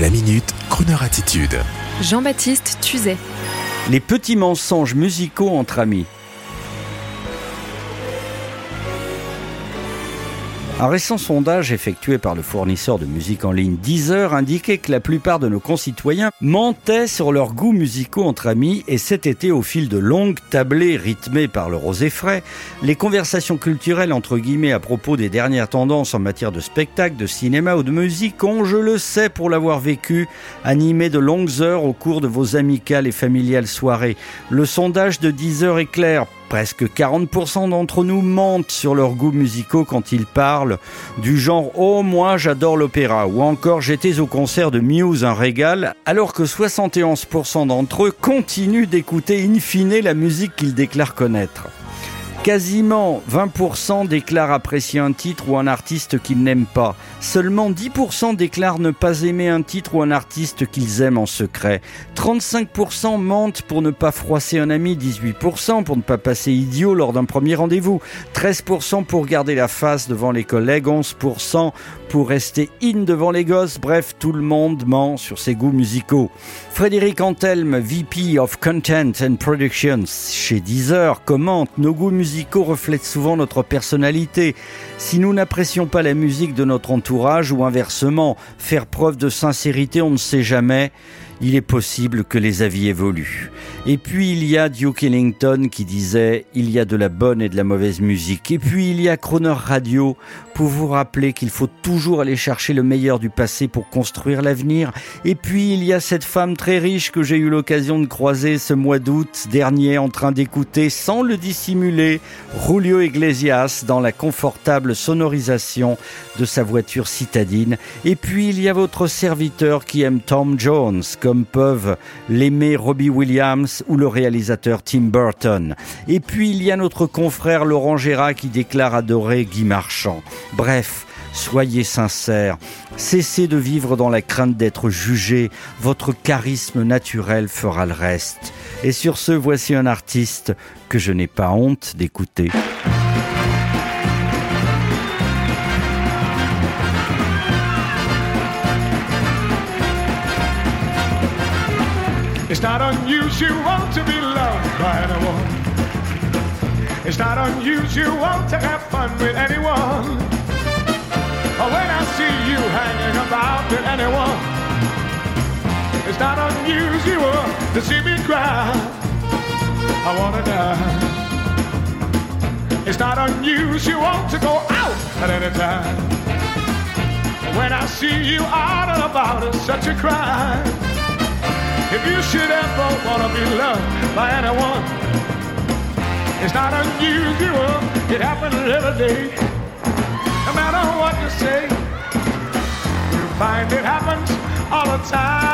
La minute, Kroneur attitude. Jean-Baptiste Tuzet. Les petits mensonges musicaux entre amis. Un récent sondage effectué par le fournisseur de musique en ligne Deezer indiquait que la plupart de nos concitoyens mentaient sur leurs goûts musicaux entre amis et cet été, au fil de longues tablées rythmées par le rosé frais, les conversations culturelles entre guillemets à propos des dernières tendances en matière de spectacle, de cinéma ou de musique ont, je le sais pour l'avoir vécu, animé de longues heures au cours de vos amicales et familiales soirées. Le sondage de Deezer est clair. Presque 40% d'entre nous mentent sur leurs goûts musicaux quand ils parlent du genre Oh moi j'adore l'opéra ou encore j'étais au concert de Muse un régal alors que 71% d'entre eux continuent d'écouter in fine la musique qu'ils déclarent connaître. Quasiment 20% déclarent apprécier un titre ou un artiste qu'ils n'aiment pas. Seulement 10% déclarent ne pas aimer un titre ou un artiste qu'ils aiment en secret. 35% mentent pour ne pas froisser un ami, 18% pour ne pas passer idiot lors d'un premier rendez-vous, 13% pour garder la face devant les collègues, 11% pour rester in devant les gosses. Bref, tout le monde ment sur ses goûts musicaux. Frédéric Antelme, VP of Content and Productions chez Deezer, commente Nos goûts musicaux reflètent souvent notre personnalité. Si nous n'apprécions pas la musique de notre entourage ou inversement, faire preuve de sincérité, on ne sait jamais il est possible que les avis évoluent. Et puis il y a Duke Ellington qui disait il y a de la bonne et de la mauvaise musique. Et puis il y a Croner Radio pour vous rappeler qu'il faut toujours aller chercher le meilleur du passé pour construire l'avenir. Et puis il y a cette femme très riche que j'ai eu l'occasion de croiser ce mois d'août dernier en train d'écouter sans le dissimuler Julio Iglesias dans la confortable sonorisation de sa voiture citadine. Et puis il y a votre serviteur qui aime Tom Jones comme peuvent l'aimer Robbie Williams ou le réalisateur Tim Burton. Et puis il y a notre confrère Laurent Gérard qui déclare adorer Guy Marchand. Bref, Soyez sincères, cessez de vivre dans la crainte d'être jugé, votre charisme naturel fera le reste. Et sur ce, voici un artiste que je n'ai pas honte d'écouter. Not unusual to be loved by anyone. It's not unusual to have fun with anyone. Or when I see you hanging about with anyone, it's not unusual to see me cry. I wanna die. It's not unusual to go out at any time. When I see you out and about, it's such a crime. If you should ever wanna be loved by anyone, it's not unusual. It happens every day. No matter what you say, you find it happens all the time.